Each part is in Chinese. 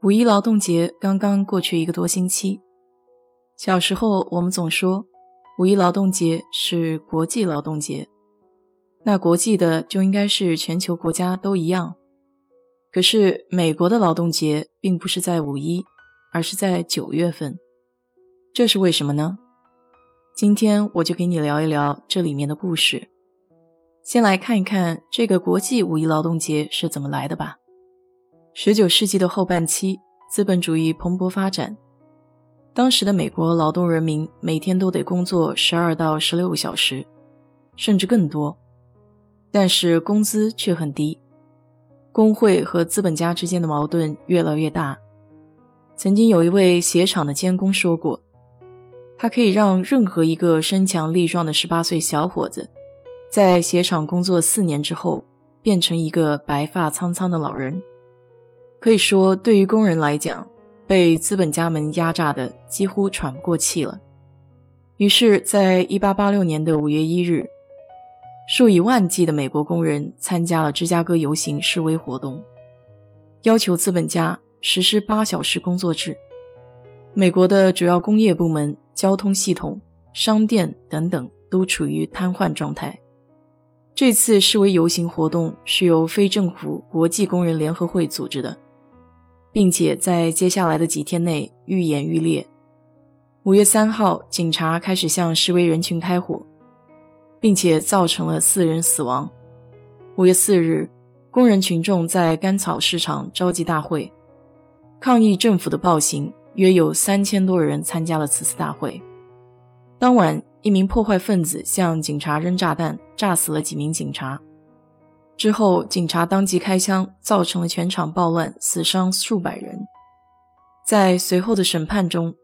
五一劳动节刚刚过去一个多星期。小时候我们总说，五一劳动节是国际劳动节，那国际的就应该是全球国家都一样。可是美国的劳动节并不是在五一，而是在九月份，这是为什么呢？今天我就给你聊一聊这里面的故事。先来看一看这个国际五一劳动节是怎么来的吧。十九世纪的后半期，资本主义蓬勃发展，当时的美国劳动人民每天都得工作十二到十六个小时，甚至更多，但是工资却很低，工会和资本家之间的矛盾越来越大。曾经有一位鞋厂的监工说过，他可以让任何一个身强力壮的十八岁小伙子。在鞋厂工作四年之后，变成一个白发苍苍的老人。可以说，对于工人来讲，被资本家们压榨的几乎喘不过气了。于是，在1886年的5月1日，数以万计的美国工人参加了芝加哥游行示威活动，要求资本家实施八小时工作制。美国的主要工业部门、交通系统、商店等等都处于瘫痪状态。这次示威游行活动是由非政府国际工人联合会组织的，并且在接下来的几天内愈演愈烈。五月三号，警察开始向示威人群开火，并且造成了四人死亡。五月四日，工人群众在甘草市场召集大会，抗议政府的暴行，约有三千多人参加了此次大会。当晚。一名破坏分子向警察扔炸弹，炸死了几名警察。之后，警察当即开枪，造成了全场暴乱，死伤数百人。在随后的审判中，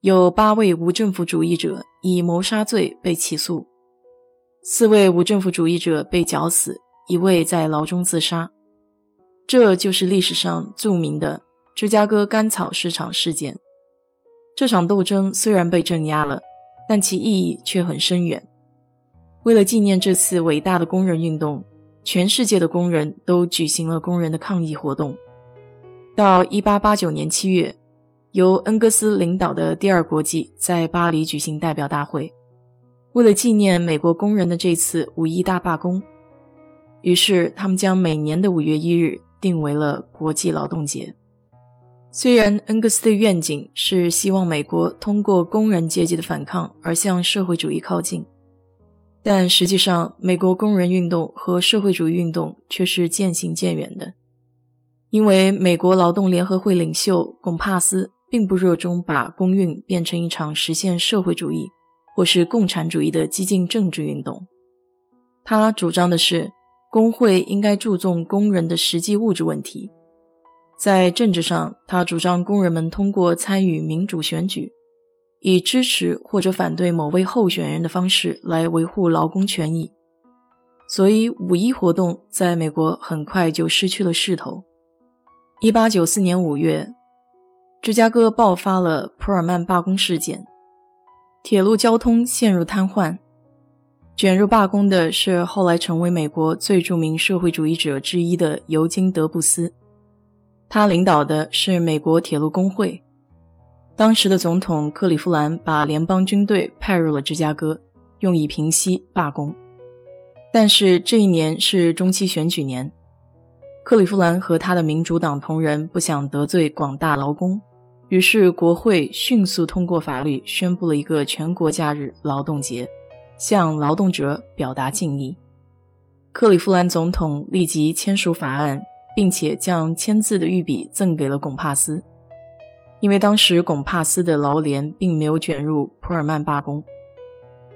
有八位无政府主义者以谋杀罪被起诉，四位无政府主义者被绞死，一位在牢中自杀。这就是历史上著名的芝加哥甘草市场事件。这场斗争虽然被镇压了。但其意义却很深远。为了纪念这次伟大的工人运动，全世界的工人都举行了工人的抗议活动。到1889年7月，由恩格斯领导的第二国际在巴黎举行代表大会，为了纪念美国工人的这次五一大罢工，于是他们将每年的5月1日定为了国际劳动节。虽然恩格斯的愿景是希望美国通过工人阶级的反抗而向社会主义靠近，但实际上，美国工人运动和社会主义运动却是渐行渐远的。因为美国劳动联合会领袖贡帕斯并不热衷把工运变成一场实现社会主义或是共产主义的激进政治运动，他主张的是工会应该注重工人的实际物质问题。在政治上，他主张工人们通过参与民主选举，以支持或者反对某位候选人的方式来维护劳工权益。所以，五一活动在美国很快就失去了势头。一八九四年五月，芝加哥爆发了普尔曼罢工事件，铁路交通陷入瘫痪。卷入罢工的是后来成为美国最著名社会主义者之一的尤金·德布斯。他领导的是美国铁路工会。当时的总统克利夫兰把联邦军队派入了芝加哥，用以平息罢工。但是这一年是中期选举年，克利夫兰和他的民主党同仁不想得罪广大劳工，于是国会迅速通过法律，宣布了一个全国假日——劳动节，向劳动者表达敬意。克利夫兰总统立即签署法案。并且将签字的御笔赠给了龚帕斯，因为当时龚帕斯的劳联并没有卷入普尔曼罢工。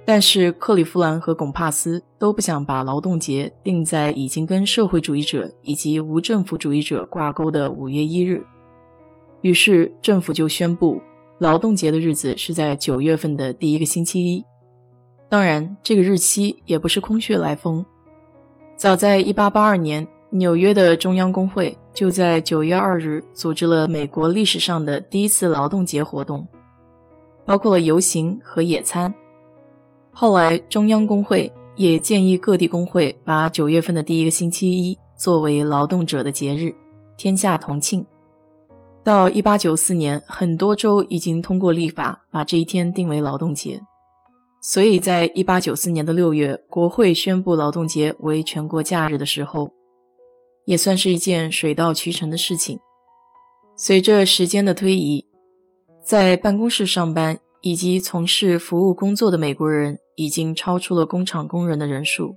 但是克利夫兰和龚帕斯都不想把劳动节定在已经跟社会主义者以及无政府主义者挂钩的五月一日，于是政府就宣布劳动节的日子是在九月份的第一个星期一。当然，这个日期也不是空穴来风，早在1882年，纽约的中央工会就在9月2日组织了美国历史上的第一次劳动节活动，包括了游行和野餐。后来，中央工会也建议各地工会把九月份的第一个星期一作为劳动者的节日，天下同庆。到1894年，很多州已经通过立法把这一天定为劳动节。所以在1894年的六月，国会宣布劳动节为全国假日的时候，也算是一件水到渠成的事情。随着时间的推移，在办公室上班。以及从事服务工作的美国人已经超出了工厂工人的人数，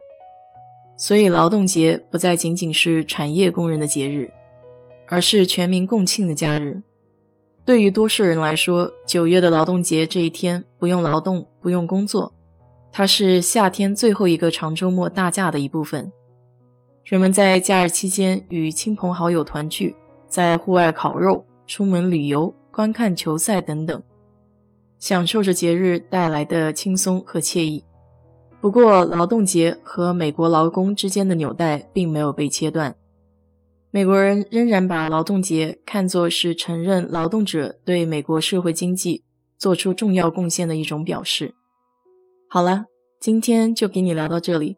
所以劳动节不再仅仅是产业工人的节日，而是全民共庆的假日。对于多数人来说，九月的劳动节这一天不用劳动，不用工作，它是夏天最后一个长周末大假的一部分。人们在假日期间与亲朋好友团聚，在户外烤肉、出门旅游、观看球赛等等。享受着节日带来的轻松和惬意。不过，劳动节和美国劳工之间的纽带并没有被切断。美国人仍然把劳动节看作是承认劳动者对美国社会经济做出重要贡献的一种表示。好了，今天就给你聊到这里。